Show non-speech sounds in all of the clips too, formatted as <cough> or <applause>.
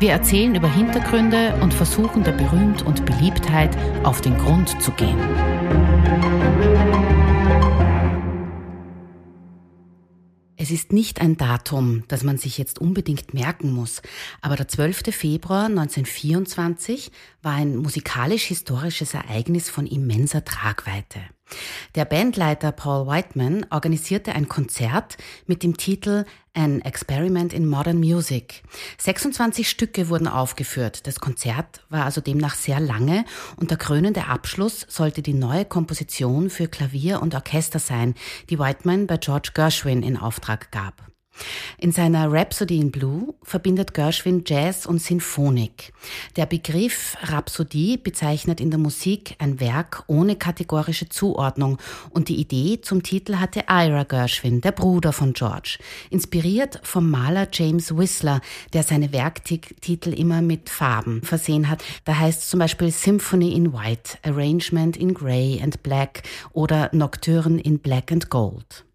Wir erzählen über Hintergründe und versuchen der Berühmt und Beliebtheit auf den Grund zu gehen. Es ist nicht ein Datum, das man sich jetzt unbedingt merken muss, aber der 12. Februar 1924 war ein musikalisch-historisches Ereignis von immenser Tragweite. Der Bandleiter Paul Whiteman organisierte ein Konzert mit dem Titel An Experiment in Modern Music. 26 Stücke wurden aufgeführt. Das Konzert war also demnach sehr lange und der krönende Abschluss sollte die neue Komposition für Klavier und Orchester sein, die Whiteman bei George Gershwin in Auftrag gab. In seiner Rhapsody in Blue verbindet Gershwin Jazz und Sinfonik. Der Begriff Rhapsodie bezeichnet in der Musik ein Werk ohne kategorische Zuordnung und die Idee zum Titel hatte Ira Gershwin, der Bruder von George, inspiriert vom Maler James Whistler, der seine Werktitel immer mit Farben versehen hat. Da heißt zum Beispiel Symphony in White, Arrangement in Grey and Black oder Nocturne in Black and Gold.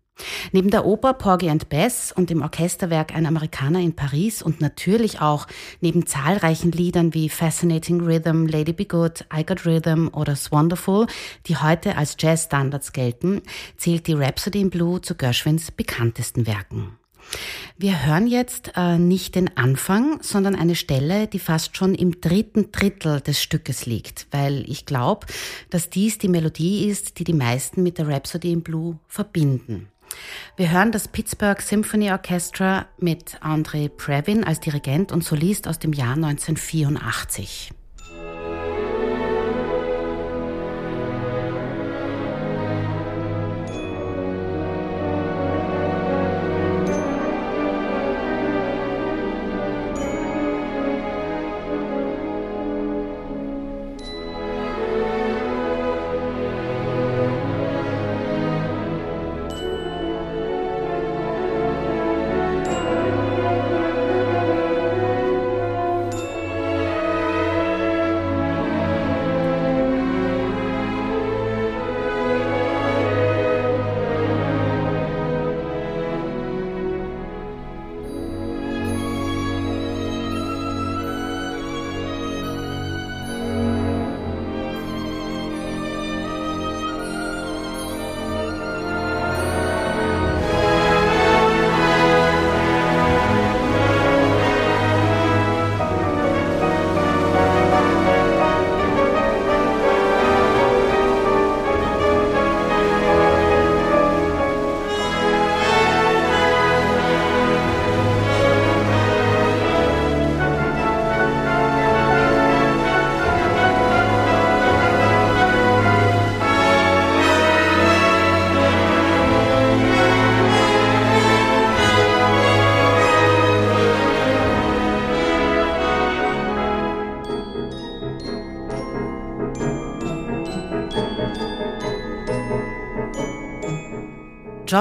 Neben der Oper Porgy and Bess und dem Orchesterwerk Ein Amerikaner in Paris und natürlich auch neben zahlreichen Liedern wie Fascinating Rhythm, Lady Be Good, I Got Rhythm oder Wonderful, die heute als Jazzstandards gelten, zählt die Rhapsody in Blue zu Gershwins bekanntesten Werken. Wir hören jetzt äh, nicht den Anfang, sondern eine Stelle, die fast schon im dritten Drittel des Stückes liegt, weil ich glaube, dass dies die Melodie ist, die die meisten mit der Rhapsody in Blue verbinden. Wir hören das Pittsburgh Symphony Orchestra mit André Previn als Dirigent und Solist aus dem Jahr 1984.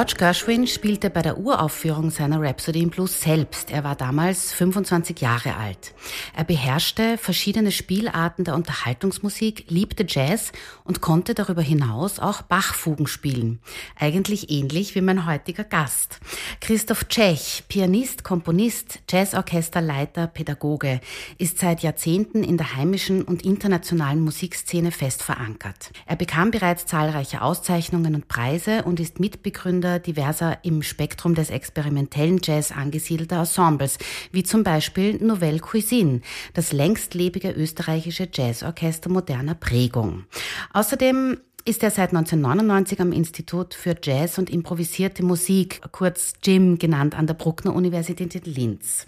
George Gershwin spielte bei der Uraufführung seiner Rhapsody in Blues selbst. Er war damals 25 Jahre alt. Er beherrschte verschiedene Spielarten der Unterhaltungsmusik, liebte Jazz und konnte darüber hinaus auch Bachfugen spielen. Eigentlich ähnlich wie mein heutiger Gast. Christoph Tschech, Pianist, Komponist, Jazzorchesterleiter, Pädagoge, ist seit Jahrzehnten in der heimischen und internationalen Musikszene fest verankert. Er bekam bereits zahlreiche Auszeichnungen und Preise und ist Mitbegründer diverser im Spektrum des experimentellen Jazz angesiedelter Ensembles, wie zum Beispiel Nouvelle Cuisine, das längstlebige österreichische Jazzorchester moderner Prägung. Außerdem ist er seit 1999 am Institut für Jazz und improvisierte Musik, kurz JIM genannt, an der Bruckner Universität in Linz.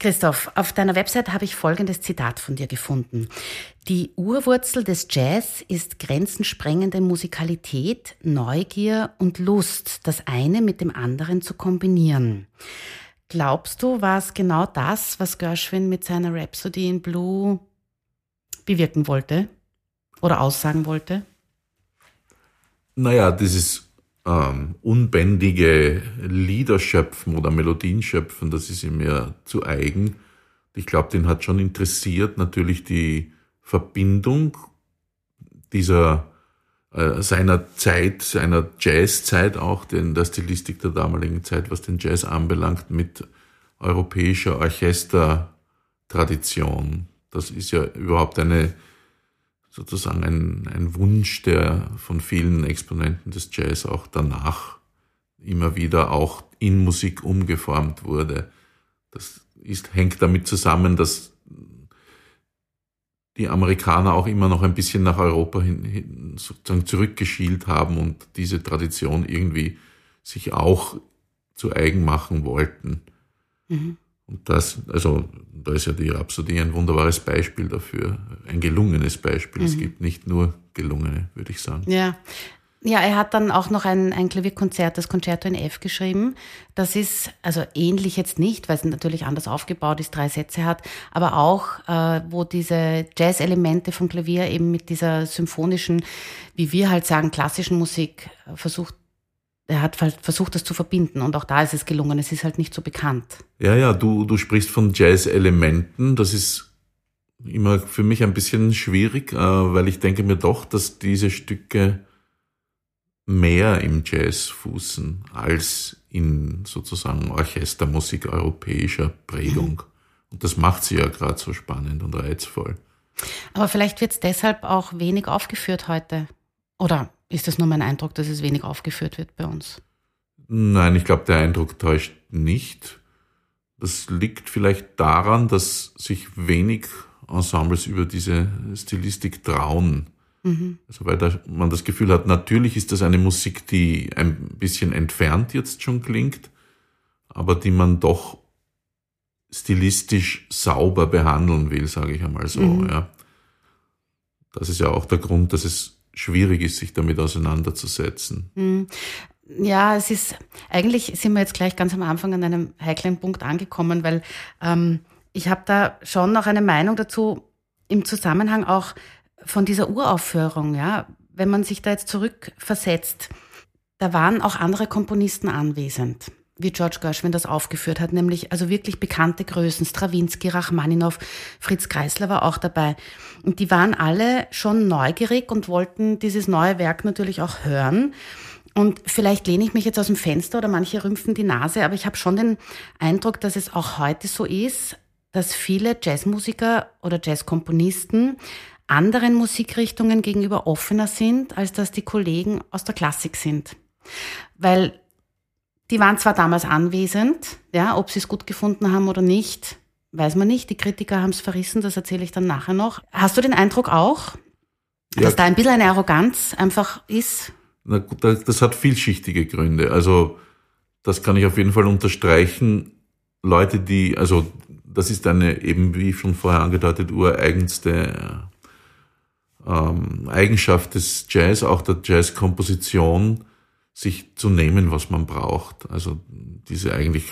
Christoph, auf deiner Website habe ich folgendes Zitat von dir gefunden. Die Urwurzel des Jazz ist grenzensprengende Musikalität, Neugier und Lust, das eine mit dem anderen zu kombinieren. Glaubst du, war es genau das, was Gershwin mit seiner Rhapsody in Blue bewirken wollte oder aussagen wollte? Naja, dieses ähm, unbändige Liederschöpfen oder Melodienschöpfen, das ist ihm ja zu eigen. Ich glaube, den hat schon interessiert natürlich die Verbindung dieser äh, seiner Zeit, seiner Jazzzeit auch, denn der Stilistik der damaligen Zeit, was den Jazz anbelangt, mit europäischer Orchestertradition. Das ist ja überhaupt eine sozusagen ein, ein Wunsch, der von vielen Exponenten des Jazz auch danach immer wieder auch in Musik umgeformt wurde. Das ist, hängt damit zusammen, dass die Amerikaner auch immer noch ein bisschen nach Europa hin, hin sozusagen zurückgeschielt haben und diese Tradition irgendwie sich auch zu eigen machen wollten. Mhm. Und das, also da ist ja die Rhapsodie ein wunderbares Beispiel dafür, ein gelungenes Beispiel. Mhm. Es gibt nicht nur gelungene, würde ich sagen. Ja, ja, er hat dann auch noch ein, ein Klavierkonzert, das Concerto in F geschrieben. Das ist also ähnlich jetzt nicht, weil es natürlich anders aufgebaut ist, drei Sätze hat, aber auch, äh, wo diese Jazz-Elemente vom Klavier eben mit dieser symphonischen, wie wir halt sagen, klassischen Musik äh, versucht, er hat versucht, das zu verbinden und auch da ist es gelungen. Es ist halt nicht so bekannt. Ja, ja, du, du sprichst von Jazz-Elementen. Das ist immer für mich ein bisschen schwierig, äh, weil ich denke mir doch, dass diese Stücke mehr im Jazz fußen als in sozusagen Orchestermusik europäischer Prägung. Mhm. Und das macht sie ja gerade so spannend und reizvoll. Aber vielleicht wird es deshalb auch wenig aufgeführt heute. Oder ist das nur mein Eindruck, dass es wenig aufgeführt wird bei uns? Nein, ich glaube, der Eindruck täuscht nicht. Das liegt vielleicht daran, dass sich wenig Ensembles über diese Stilistik trauen. Mhm. Also weil da, man das Gefühl hat, natürlich ist das eine Musik, die ein bisschen entfernt jetzt schon klingt, aber die man doch stilistisch sauber behandeln will, sage ich einmal so. Mhm. Ja. Das ist ja auch der Grund, dass es schwierig ist, sich damit auseinanderzusetzen. Mhm. Ja, es ist, eigentlich sind wir jetzt gleich ganz am Anfang an einem heiklen Punkt angekommen, weil ähm, ich habe da schon noch eine Meinung dazu im Zusammenhang auch von dieser Uraufführung, ja, wenn man sich da jetzt zurückversetzt, da waren auch andere Komponisten anwesend, wie George Gershwin das aufgeführt hat, nämlich also wirklich bekannte Größen, Stravinsky, Rachmaninow, Fritz Kreisler war auch dabei. Und die waren alle schon neugierig und wollten dieses neue Werk natürlich auch hören. Und vielleicht lehne ich mich jetzt aus dem Fenster oder manche rümpfen die Nase, aber ich habe schon den Eindruck, dass es auch heute so ist, dass viele Jazzmusiker oder Jazzkomponisten anderen Musikrichtungen gegenüber offener sind, als dass die Kollegen aus der Klassik sind. Weil die waren zwar damals anwesend, ja, ob sie es gut gefunden haben oder nicht, weiß man nicht. Die Kritiker haben es verrissen, das erzähle ich dann nachher noch. Hast du den Eindruck auch, ja. dass da ein bisschen eine Arroganz einfach ist? Na gut, das hat vielschichtige Gründe. Also das kann ich auf jeden Fall unterstreichen. Leute, die, also das ist eine eben, wie schon vorher angedeutet, ureigenste ähm, Eigenschaft des Jazz, auch der Jazzkomposition, sich zu nehmen, was man braucht. Also diese eigentlich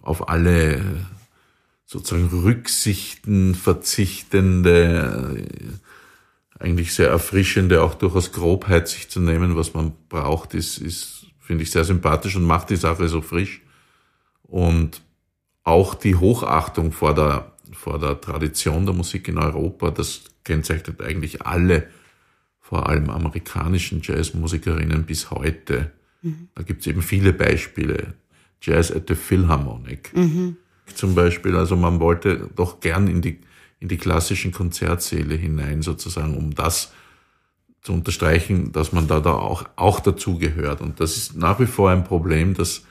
auf alle sozusagen Rücksichten verzichtende, eigentlich sehr erfrischende, auch durchaus Grobheit sich zu nehmen, was man braucht, ist, ist finde ich sehr sympathisch und macht die Sache so frisch. Und auch die Hochachtung vor der, vor der Tradition der Musik in Europa, das kennzeichnet eigentlich alle, vor allem amerikanischen Jazzmusikerinnen bis heute. Mhm. Da gibt es eben viele Beispiele. Jazz at the Philharmonic mhm. zum Beispiel. Also man wollte doch gern in die, in die klassischen Konzertsäle hinein sozusagen, um das zu unterstreichen, dass man da, da auch, auch dazugehört. Und das ist nach wie vor ein Problem, dass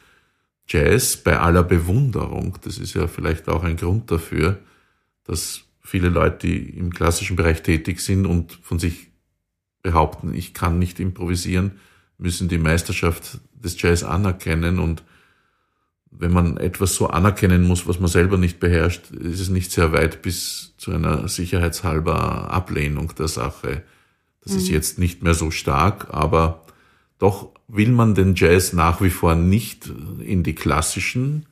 Jazz bei aller Bewunderung, das ist ja vielleicht auch ein Grund dafür, dass viele Leute, die im klassischen Bereich tätig sind und von sich behaupten, ich kann nicht improvisieren, müssen die Meisterschaft des Jazz anerkennen und wenn man etwas so anerkennen muss, was man selber nicht beherrscht, ist es nicht sehr weit bis zu einer sicherheitshalber Ablehnung der Sache. Das mhm. ist jetzt nicht mehr so stark, aber doch will man den Jazz nach wie vor nicht in die klassischen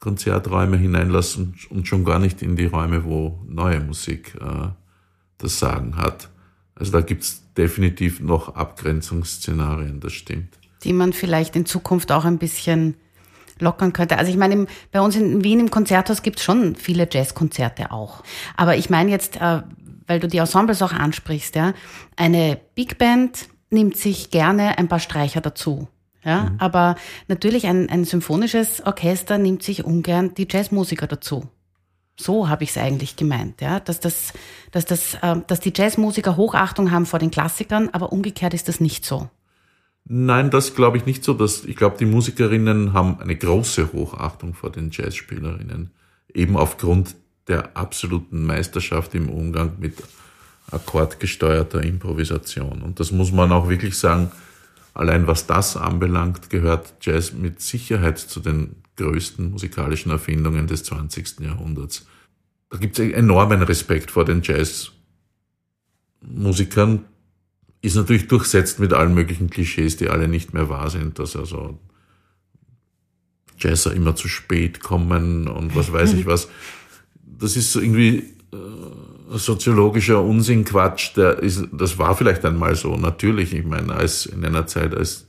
Konzerträume hineinlassen und schon gar nicht in die Räume, wo neue Musik äh, das Sagen hat. Also da gibt's definitiv noch Abgrenzungsszenarien, das stimmt. Die man vielleicht in Zukunft auch ein bisschen lockern könnte. Also ich meine, bei uns in Wien im Konzerthaus gibt's schon viele Jazzkonzerte auch. Aber ich meine jetzt, äh, weil du die Ensembles auch ansprichst, ja, eine Big Band nimmt sich gerne ein paar Streicher dazu. Ja, mhm. aber natürlich ein, ein symphonisches Orchester nimmt sich ungern die Jazzmusiker dazu. So habe ich es eigentlich gemeint, ja, dass das, dass das, äh, dass die Jazzmusiker Hochachtung haben vor den Klassikern, aber umgekehrt ist das nicht so. Nein, das glaube ich nicht so. Dass, ich glaube, die Musikerinnen haben eine große Hochachtung vor den Jazzspielerinnen, eben aufgrund der absoluten Meisterschaft im Umgang mit akkordgesteuerter Improvisation. Und das muss man auch wirklich sagen, allein was das anbelangt, gehört Jazz mit Sicherheit zu den größten musikalischen Erfindungen des 20. Jahrhunderts. Da gibt es enormen Respekt vor den Jazzmusikern. Ist natürlich durchsetzt mit allen möglichen Klischees, die alle nicht mehr wahr sind, dass also Jazzer immer zu spät kommen und was weiß ich <laughs> was. Das ist irgendwie äh, soziologischer Unsinnquatsch. Der ist, das war vielleicht einmal so, natürlich. Ich meine, als in einer Zeit, als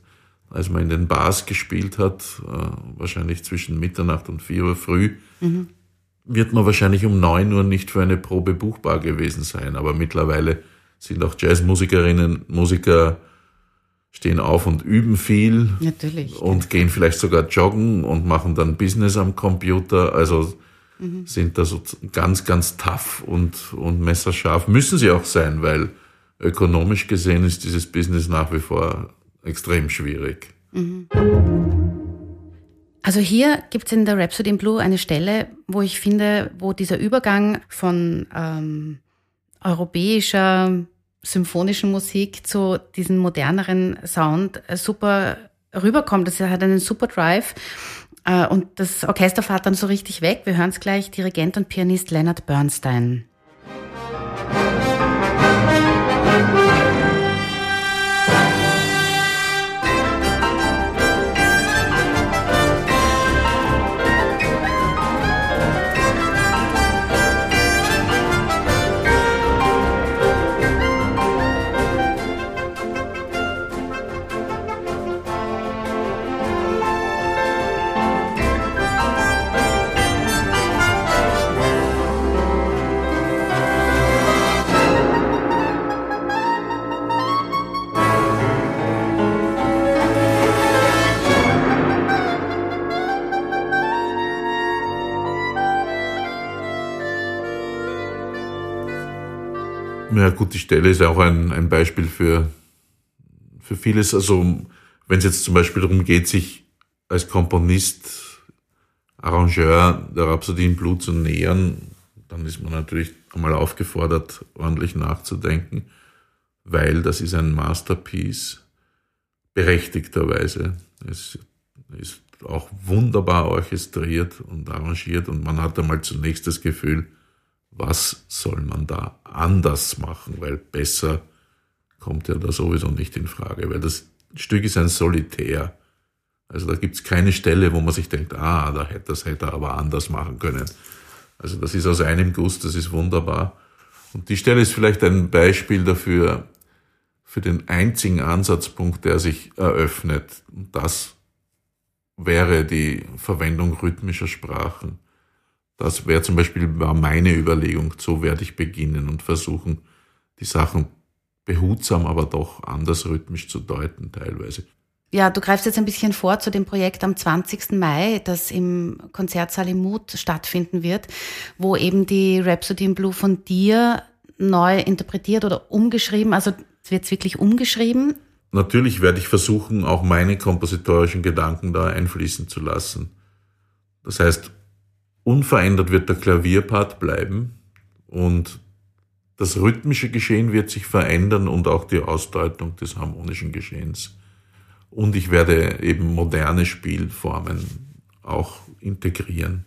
als man in den Bars gespielt hat, äh, wahrscheinlich zwischen Mitternacht und vier Uhr früh, mhm. wird man wahrscheinlich um neun Uhr nicht für eine Probe buchbar gewesen sein. Aber mittlerweile sind auch Jazzmusikerinnen, Musiker stehen auf und üben viel. Natürlich. Und gehen vielleicht sogar joggen und machen dann Business am Computer. Also sind da so ganz, ganz tough und, und messerscharf. Müssen sie auch sein, weil ökonomisch gesehen ist dieses Business nach wie vor extrem schwierig. Mhm. Also hier gibt es in der Rhapsody in Blue eine Stelle, wo ich finde, wo dieser Übergang von ähm, europäischer symphonischen Musik zu diesem moderneren Sound äh, super rüberkommt. Das hat einen super Drive. Äh, und das Orchester fährt dann so richtig weg. Wir hören es gleich, Dirigent und Pianist Leonard Bernstein. Ja gut, die Stelle ist ja auch ein, ein Beispiel für, für vieles. Also wenn es jetzt zum Beispiel darum geht, sich als Komponist, Arrangeur der Rhapsodie in Blut zu nähern, dann ist man natürlich einmal aufgefordert, ordentlich nachzudenken, weil das ist ein Masterpiece, berechtigterweise. Es ist auch wunderbar orchestriert und arrangiert und man hat einmal zunächst das Gefühl, was soll man da anders machen, weil besser kommt ja da sowieso nicht in Frage, weil das Stück ist ein Solitär. Also da gibt's keine Stelle, wo man sich denkt, ah, das hätte er aber anders machen können. Also das ist aus einem Guss, das ist wunderbar. Und die Stelle ist vielleicht ein Beispiel dafür, für den einzigen Ansatzpunkt, der sich eröffnet. Und das wäre die Verwendung rhythmischer Sprachen. Das wäre zum Beispiel war meine Überlegung, so werde ich beginnen und versuchen, die Sachen behutsam, aber doch anders rhythmisch zu deuten teilweise. Ja, du greifst jetzt ein bisschen vor zu dem Projekt am 20. Mai, das im Konzertsaal im Mut stattfinden wird, wo eben die Rhapsody in Blue von dir neu interpretiert oder umgeschrieben, also wird es wirklich umgeschrieben? Natürlich werde ich versuchen, auch meine kompositorischen Gedanken da einfließen zu lassen. Das heißt, Unverändert wird der Klavierpart bleiben und das rhythmische Geschehen wird sich verändern und auch die Ausdeutung des harmonischen Geschehens. Und ich werde eben moderne Spielformen auch integrieren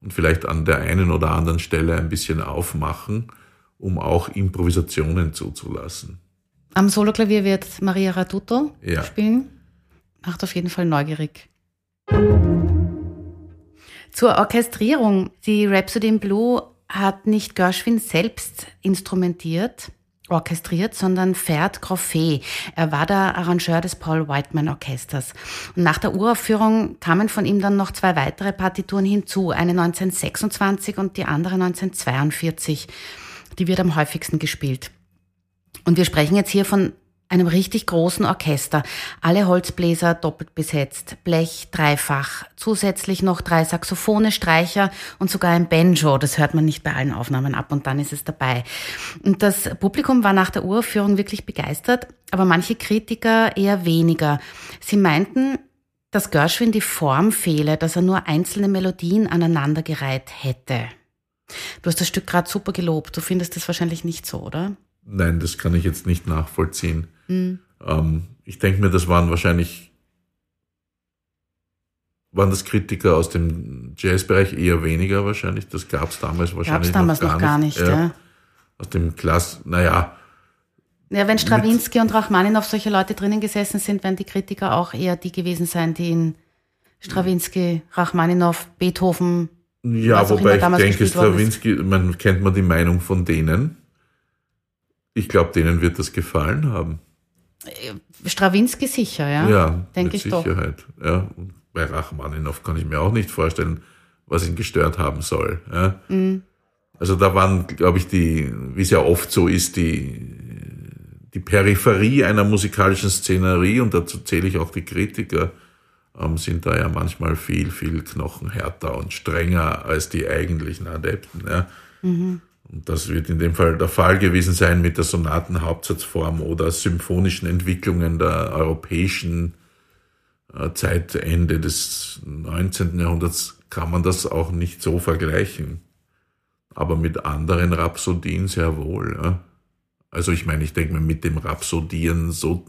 und vielleicht an der einen oder anderen Stelle ein bisschen aufmachen, um auch Improvisationen zuzulassen. Am Soloklavier wird Maria Ratuto ja. spielen. Macht auf jeden Fall neugierig. Zur Orchestrierung. Die Rhapsody in Blue hat nicht Gershwin selbst instrumentiert, orchestriert, sondern Ferd Groffet. Er war der Arrangeur des Paul Whiteman Orchesters. Und nach der Uraufführung kamen von ihm dann noch zwei weitere Partituren hinzu, eine 1926 und die andere 1942. Die wird am häufigsten gespielt. Und wir sprechen jetzt hier von einem richtig großen Orchester. Alle Holzbläser doppelt besetzt, Blech dreifach, zusätzlich noch drei Saxophone, Streicher und sogar ein Banjo. Das hört man nicht bei allen Aufnahmen ab und dann ist es dabei. Und das Publikum war nach der Uraufführung wirklich begeistert, aber manche Kritiker eher weniger. Sie meinten, dass Gershwin die Form fehle, dass er nur einzelne Melodien aneinandergereiht hätte. Du hast das Stück gerade super gelobt. Du findest das wahrscheinlich nicht so, oder? Nein, das kann ich jetzt nicht nachvollziehen. Mhm. Ähm, ich denke mir, das waren wahrscheinlich, waren das Kritiker aus dem Jazzbereich eher weniger wahrscheinlich. Das gab es damals wahrscheinlich gab's damals noch, noch gar nicht. nicht ja. Aus dem Klass, naja. Ja, wenn Strawinski und Rachmaninoff solche Leute drinnen gesessen sind, werden die Kritiker auch eher die gewesen sein, die in Strawinski, Rachmaninoff, Beethoven. Ja, wobei ich denke, Strawinski, man kennt man die Meinung von denen. Ich glaube, denen wird das gefallen haben. Äh, Strawinski sicher, ja. Ja, denke ich Sicherheit. Doch. Ja, und bei Rachmaninoff kann ich mir auch nicht vorstellen, was ihn gestört haben soll. Ja. Mhm. Also da waren, glaube ich, die, wie es ja oft so ist, die, die Peripherie einer musikalischen Szenerie, und dazu zähle ich auch die Kritiker, ähm, sind da ja manchmal viel, viel knochenhärter und strenger als die eigentlichen Adepten. Ja. Mhm. Und das wird in dem Fall der Fall gewesen sein mit der Sonatenhauptsatzform oder symphonischen Entwicklungen der europäischen äh, Zeitende des 19. Jahrhunderts kann man das auch nicht so vergleichen. Aber mit anderen Rhapsodien sehr wohl. Ja. Also ich meine, ich denke mir mit dem Rhapsodieren so,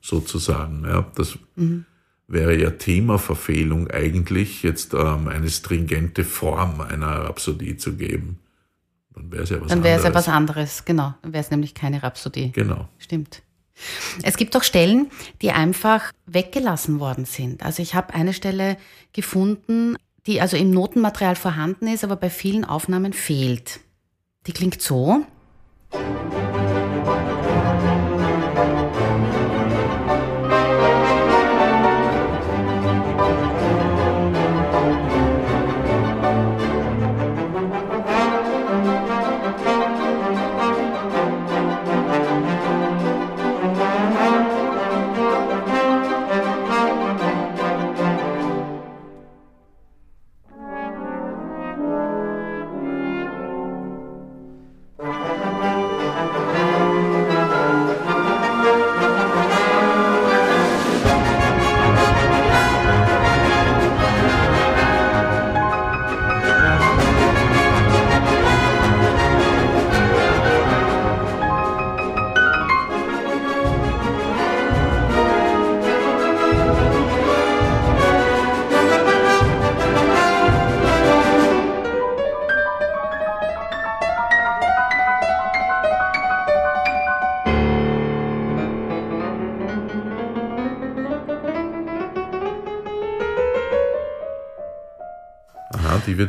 sozusagen. Ja, das mhm. wäre ja Themaverfehlung eigentlich, jetzt ähm, eine stringente Form einer Rhapsodie zu geben. Dann wäre es ja was Dann wäre es ja was anderes, genau. Dann wäre es nämlich keine Rhapsodie. Genau. Stimmt. Es gibt auch Stellen, die einfach weggelassen worden sind. Also ich habe eine Stelle gefunden, die also im Notenmaterial vorhanden ist, aber bei vielen Aufnahmen fehlt. Die klingt so. die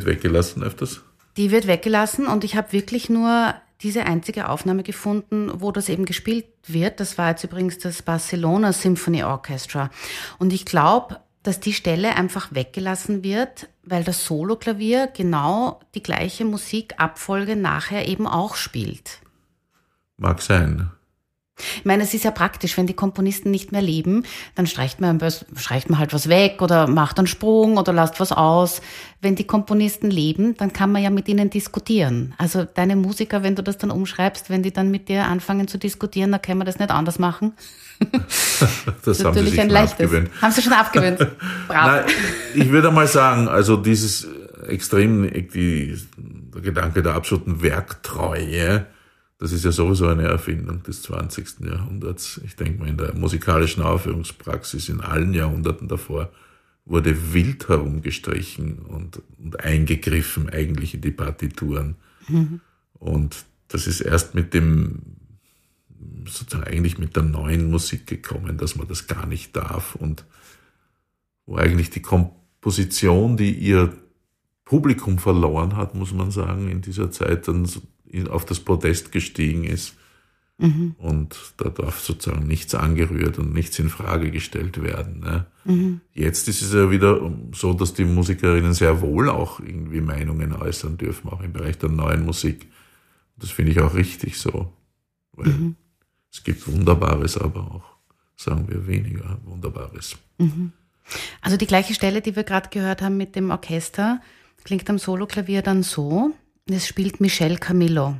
wird weggelassen öfters? Die wird weggelassen und ich habe wirklich nur diese einzige Aufnahme gefunden, wo das eben gespielt wird. Das war jetzt übrigens das Barcelona Symphony Orchestra. Und ich glaube, dass die Stelle einfach weggelassen wird, weil das Soloklavier genau die gleiche Musikabfolge nachher eben auch spielt. Mag sein. Ich meine, es ist ja praktisch, wenn die Komponisten nicht mehr leben, dann streicht man, streicht man halt was weg oder macht einen Sprung oder lasst was aus. Wenn die Komponisten leben, dann kann man ja mit ihnen diskutieren. Also deine Musiker, wenn du das dann umschreibst, wenn die dann mit dir anfangen zu diskutieren, dann können wir das nicht anders machen. <laughs> das, haben sie sich ein leichtes. abgewöhnt. Haben sie schon abgewöhnt. <laughs> Brav. Nein, ich würde mal sagen, also dieses extrem, die, der Gedanke der absoluten Werktreue, das ist ja sowieso eine Erfindung des 20. Jahrhunderts. Ich denke mal, in der musikalischen Aufführungspraxis in allen Jahrhunderten davor wurde wild herumgestrichen und, und eingegriffen eigentlich in die Partituren. Mhm. Und das ist erst mit dem, sozusagen eigentlich mit der neuen Musik gekommen, dass man das gar nicht darf und wo eigentlich die Komposition, die ihr Publikum verloren hat, muss man sagen, in dieser Zeit dann auf das Podest gestiegen ist. Mhm. Und da darf sozusagen nichts angerührt und nichts in Frage gestellt werden. Ne? Mhm. Jetzt ist es ja wieder so, dass die Musikerinnen sehr wohl auch irgendwie Meinungen äußern dürfen, auch im Bereich der neuen Musik. Das finde ich auch richtig so. Weil mhm. es gibt Wunderbares, aber auch, sagen wir, weniger Wunderbares. Mhm. Also die gleiche Stelle, die wir gerade gehört haben mit dem Orchester, klingt am Soloklavier dann so. Es spielt Michel Camillo.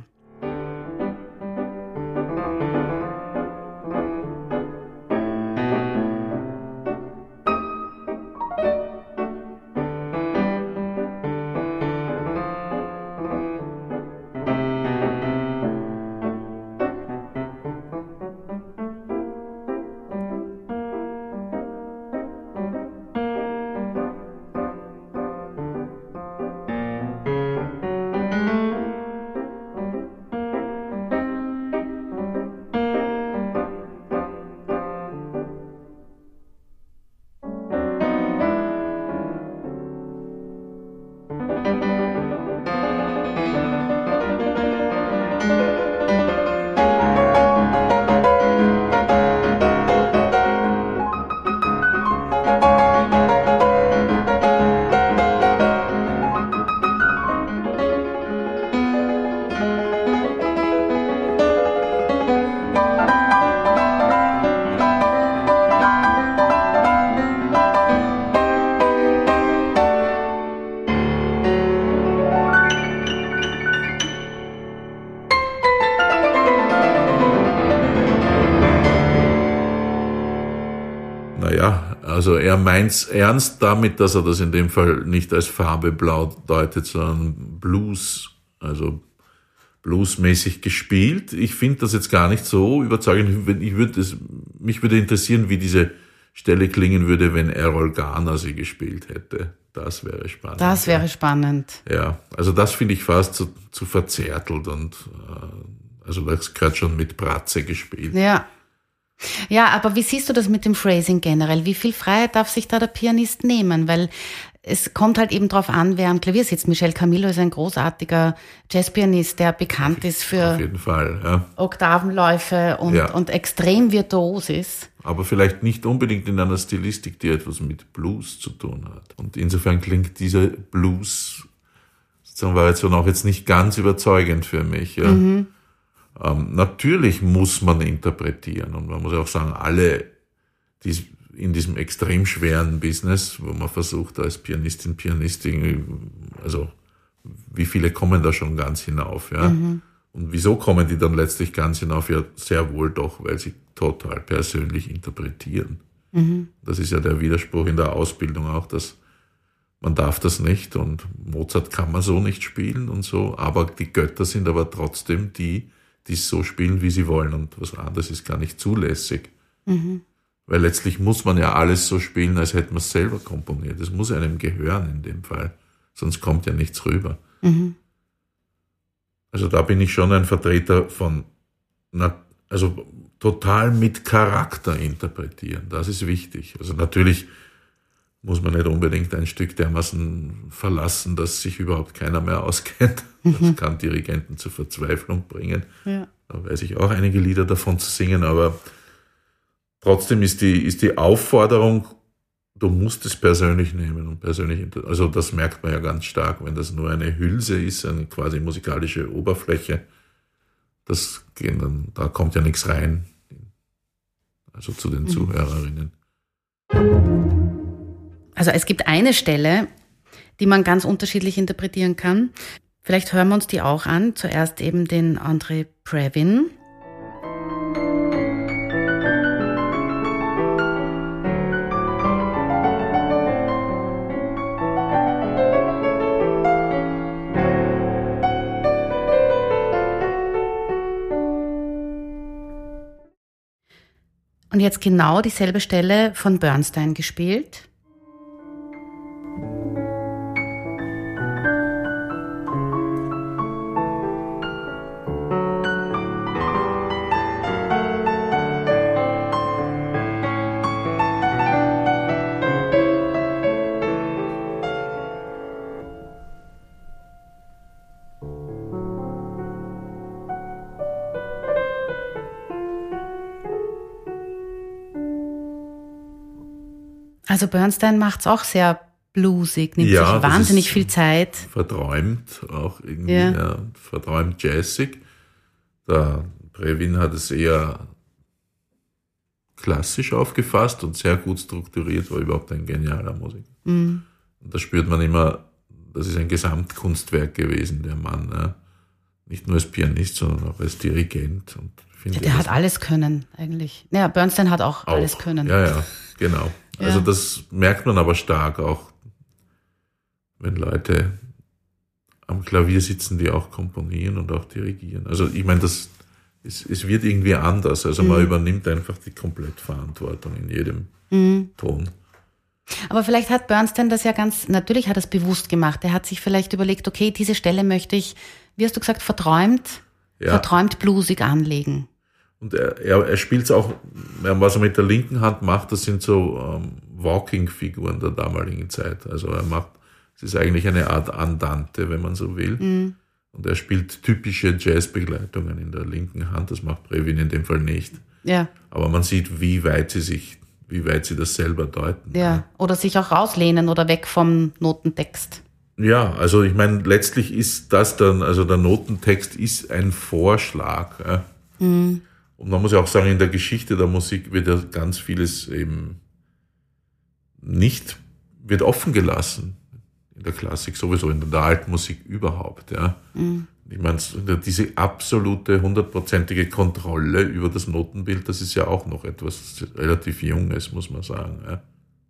Er meint's ernst damit, dass er das in dem Fall nicht als Farbe blau deutet, sondern Blues, also bluesmäßig gespielt. Ich finde das jetzt gar nicht so überzeugend. Ich würde es, mich würde interessieren, wie diese Stelle klingen würde, wenn Errol Garner sie gespielt hätte. Das wäre spannend. Das wäre spannend. Ja, also das finde ich fast zu, zu verzärtelt und äh, also das gehört schon mit Bratze gespielt. Ja. Ja, aber wie siehst du das mit dem Phrasing generell? Wie viel Freiheit darf sich da der Pianist nehmen? Weil es kommt halt eben drauf an, wer am Klavier sitzt. Michel Camillo ist ein großartiger Jazzpianist, der bekannt ist für Fall, ja. Oktavenläufe und, ja. und extrem virtuos ist. Aber vielleicht nicht unbedingt in einer Stilistik, die etwas mit Blues zu tun hat. Und insofern klingt dieser Blues sozusagen Variation auch jetzt nicht ganz überzeugend für mich. Ja. Mhm. Ähm, natürlich muss man interpretieren und man muss auch sagen, alle, die in diesem extrem schweren Business, wo man versucht als Pianistin, Pianistin, also wie viele kommen da schon ganz hinauf, ja? Mhm. Und wieso kommen die dann letztlich ganz hinauf? Ja, sehr wohl doch, weil sie total persönlich interpretieren. Mhm. Das ist ja der Widerspruch in der Ausbildung auch, dass man darf das nicht und Mozart kann man so nicht spielen und so, aber die Götter sind aber trotzdem die, die so spielen, wie sie wollen. Und was anderes ist gar nicht zulässig. Mhm. Weil letztlich muss man ja alles so spielen, als hätte man es selber komponiert. Es muss einem gehören in dem Fall. Sonst kommt ja nichts rüber. Mhm. Also da bin ich schon ein Vertreter von, also total mit Charakter interpretieren. Das ist wichtig. Also natürlich muss man nicht unbedingt ein Stück dermaßen verlassen, dass sich überhaupt keiner mehr <laughs> auskennt. Das mhm. kann Dirigenten zur Verzweiflung bringen. Ja. Da weiß ich auch einige Lieder davon zu singen, aber trotzdem ist die, ist die Aufforderung, du musst es persönlich nehmen und persönlich, also das merkt man ja ganz stark, wenn das nur eine Hülse ist, eine quasi musikalische Oberfläche, das gehen dann, da kommt ja nichts rein, also zu den mhm. Zuhörerinnen. Also es gibt eine Stelle, die man ganz unterschiedlich interpretieren kann. Vielleicht hören wir uns die auch an. Zuerst eben den André Previn. Und jetzt genau dieselbe Stelle von Bernstein gespielt. Also Bernstein macht's auch sehr bluesig, nimmt ja, sich wahnsinnig viel Zeit. Verträumt auch irgendwie, ja. ja verträumt jazzig. Der Brevin hat es eher klassisch aufgefasst und sehr gut strukturiert, war überhaupt ein genialer Musiker. Mhm. Und da spürt man immer, das ist ein Gesamtkunstwerk gewesen, der Mann. Ja. Nicht nur als Pianist, sondern auch als Dirigent. Und ja, der hat alles können, eigentlich. Ja, Bernstein hat auch, auch. alles können. Ja, ja, genau. Ja. Also das merkt man aber stark auch, wenn Leute am Klavier sitzen, die auch komponieren und auch dirigieren. Also ich meine, das es, es wird irgendwie anders. Also man mhm. übernimmt einfach die Komplettverantwortung in jedem mhm. Ton. Aber vielleicht hat Bernstein das ja ganz, natürlich hat er es bewusst gemacht. Er hat sich vielleicht überlegt, okay, diese Stelle möchte ich, wie hast du gesagt, verträumt, ja. verträumt blusig anlegen. Und er, er, er spielt es auch, was er mit der linken Hand macht, das sind so ähm, Walking-Figuren der damaligen Zeit. Also er macht, es ist eigentlich eine Art Andante, wenn man so will. Mhm. Und er spielt typische Jazzbegleitungen in der linken Hand. Das macht Brevin in dem Fall nicht. Ja. Aber man sieht, wie weit sie sich, wie weit sie das selber deuten. Ja. Oder sich auch rauslehnen oder weg vom Notentext. Ja, also ich meine, letztlich ist das dann, also der Notentext ist ein Vorschlag. Ja. Mhm. Und man muss ja auch sagen, in der Geschichte der Musik wird ja ganz vieles eben nicht, wird offen gelassen in der Klassik sowieso, in der alten Musik überhaupt. Ja. Mhm. Ich meine, diese absolute, hundertprozentige Kontrolle über das Notenbild, das ist ja auch noch etwas relativ Junges, muss man sagen. Ja.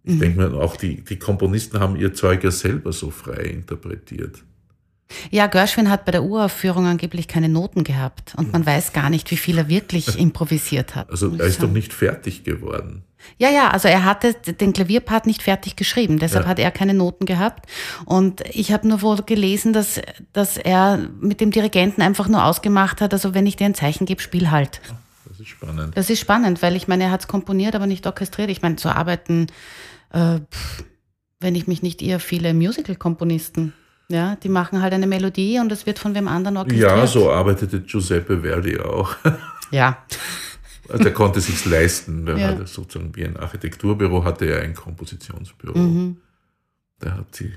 Ich mhm. denke mir, auch die, die Komponisten haben ihr Zeug ja selber so frei interpretiert. Ja, Gershwin hat bei der Uraufführung angeblich keine Noten gehabt und man weiß gar nicht, wie viel er wirklich <laughs> improvisiert hat. Also er ist doch nicht fertig geworden. Ja, ja, also er hatte den Klavierpart nicht fertig geschrieben, deshalb ja. hat er keine Noten gehabt. Und ich habe nur wohl gelesen, dass, dass er mit dem Dirigenten einfach nur ausgemacht hat, also wenn ich dir ein Zeichen gebe, spiel halt. Das ist spannend. Das ist spannend, weil ich meine, er hat es komponiert, aber nicht orchestriert. Ich meine, zu arbeiten, äh, pff, wenn ich mich nicht irre, viele Musical-Komponisten. Ja, die machen halt eine Melodie und es wird von wem anderen orchestriert. Ja, so arbeitete Giuseppe Verdi auch. Ja. <laughs> Der konnte sich leisten. Der ja. sozusagen wie ein Architekturbüro hatte er ein Kompositionsbüro. Mhm. Der hat die,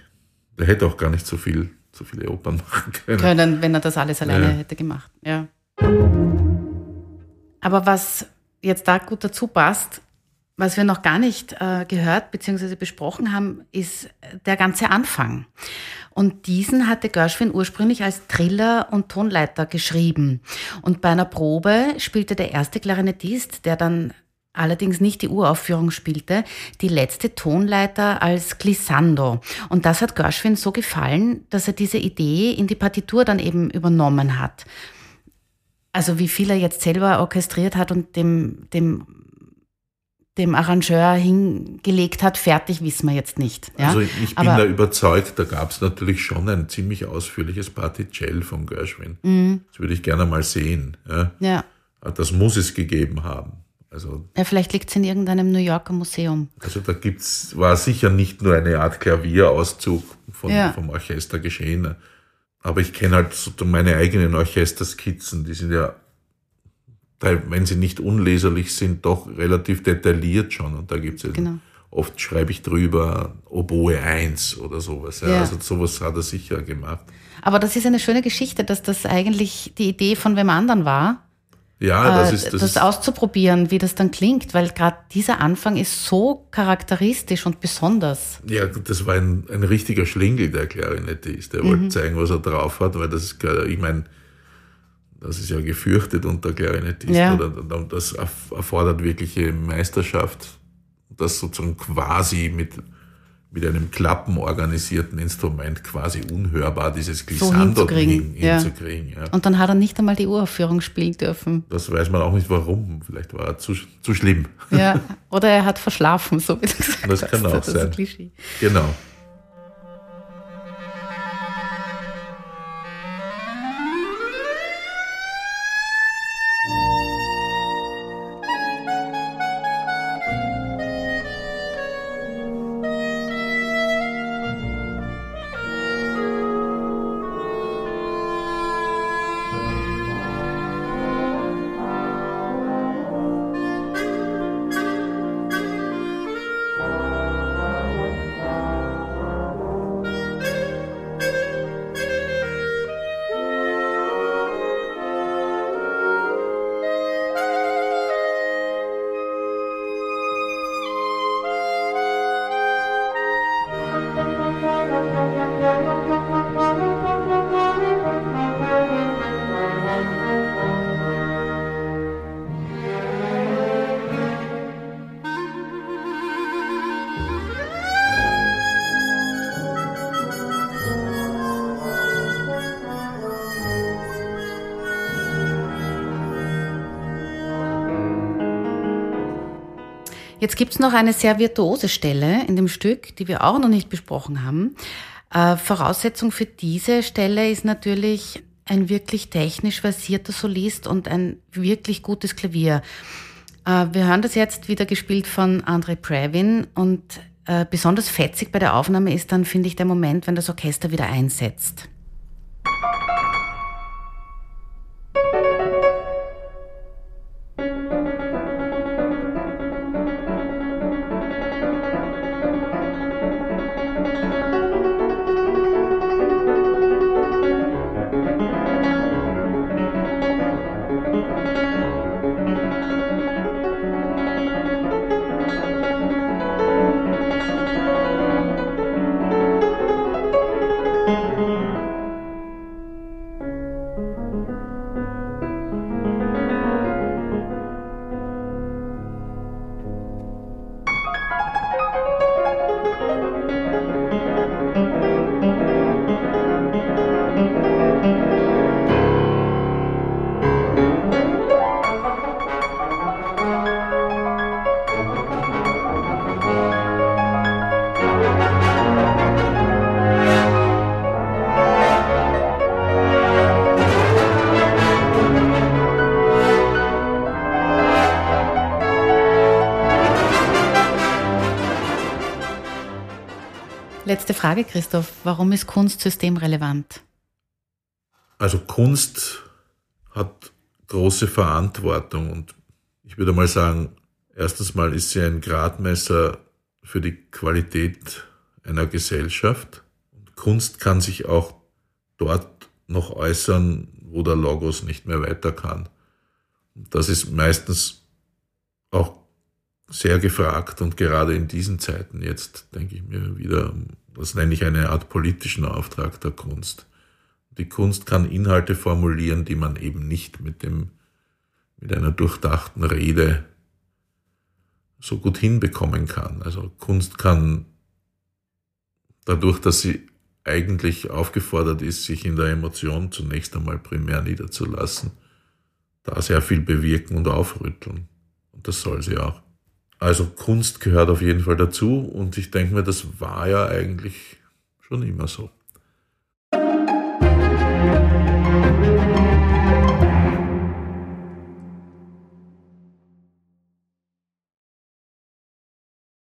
der hätte auch gar nicht so viel, so viele Opern machen können. Können, wenn er das alles alleine ja. hätte gemacht. Ja. Aber was jetzt da gut dazu passt, was wir noch gar nicht äh, gehört bzw. besprochen haben, ist der ganze Anfang. Und diesen hatte Gershwin ursprünglich als Triller und Tonleiter geschrieben. Und bei einer Probe spielte der erste Klarinettist, der dann allerdings nicht die Uraufführung spielte, die letzte Tonleiter als Glissando. Und das hat Gershwin so gefallen, dass er diese Idee in die Partitur dann eben übernommen hat. Also wie viel er jetzt selber orchestriert hat und dem, dem dem Arrangeur hingelegt hat, fertig wissen wir jetzt nicht. Ja? Also ich bin Aber, da überzeugt, da gab es natürlich schon ein ziemlich ausführliches Particell von Gershwin. Mhm. Das würde ich gerne mal sehen. Ja? ja. Das muss es gegeben haben. Also, ja, vielleicht liegt es in irgendeinem New Yorker Museum. Also da gibt's, war sicher nicht nur eine Art Klavierauszug von, ja. vom Orchester geschehen. Aber ich kenne halt so meine eigenen Orchesterskizzen, die sind ja wenn sie nicht unleserlich sind, doch relativ detailliert schon. Und da gibt's ja genau. oft schreibe ich drüber Oboe 1 oder sowas. Ja. Ja. Also sowas hat er sicher gemacht. Aber das ist eine schöne Geschichte, dass das eigentlich die Idee von wem anderen war. Ja, das äh, ist das, das auszuprobieren, wie das dann klingt, weil gerade dieser Anfang ist so charakteristisch und besonders. Ja, das war ein, ein richtiger Schlingel, der Klarinettist. Der mhm. wollte zeigen, was er drauf hat, weil das ist, ich meine, das ist ja gefürchtet unter Klarinettist. Ja. Oder, das erfordert wirkliche Meisterschaft, das sozusagen quasi mit, mit einem klappenorganisierten Instrument quasi unhörbar dieses Glissando so hinzukriegen. Hin, hinzukriegen ja. Und dann hat er nicht einmal die Uraufführung spielen dürfen. Das weiß man auch nicht warum. Vielleicht war er zu, zu schlimm. Ja, oder er hat verschlafen, so wie du gesagt das hast. Das kann auch das sein. Genau. Jetzt gibt's noch eine sehr virtuose Stelle in dem Stück, die wir auch noch nicht besprochen haben. Äh, Voraussetzung für diese Stelle ist natürlich ein wirklich technisch versierter Solist und ein wirklich gutes Klavier. Äh, wir hören das jetzt wieder gespielt von André Previn und äh, besonders fetzig bei der Aufnahme ist dann, finde ich, der Moment, wenn das Orchester wieder einsetzt. Frage, Christoph. Warum ist Kunst systemrelevant? Also Kunst hat große Verantwortung und ich würde mal sagen, erstens mal ist sie ein Gradmesser für die Qualität einer Gesellschaft. Und Kunst kann sich auch dort noch äußern, wo der Logos nicht mehr weiter kann. Das ist meistens auch sehr gefragt und gerade in diesen Zeiten jetzt denke ich mir wieder, das nenne ich eine Art politischen Auftrag der Kunst. Die Kunst kann Inhalte formulieren, die man eben nicht mit dem, mit einer durchdachten Rede so gut hinbekommen kann. Also Kunst kann dadurch, dass sie eigentlich aufgefordert ist, sich in der Emotion zunächst einmal primär niederzulassen, da sehr viel bewirken und aufrütteln. Und das soll sie auch. Also Kunst gehört auf jeden Fall dazu und ich denke mir, das war ja eigentlich schon immer so.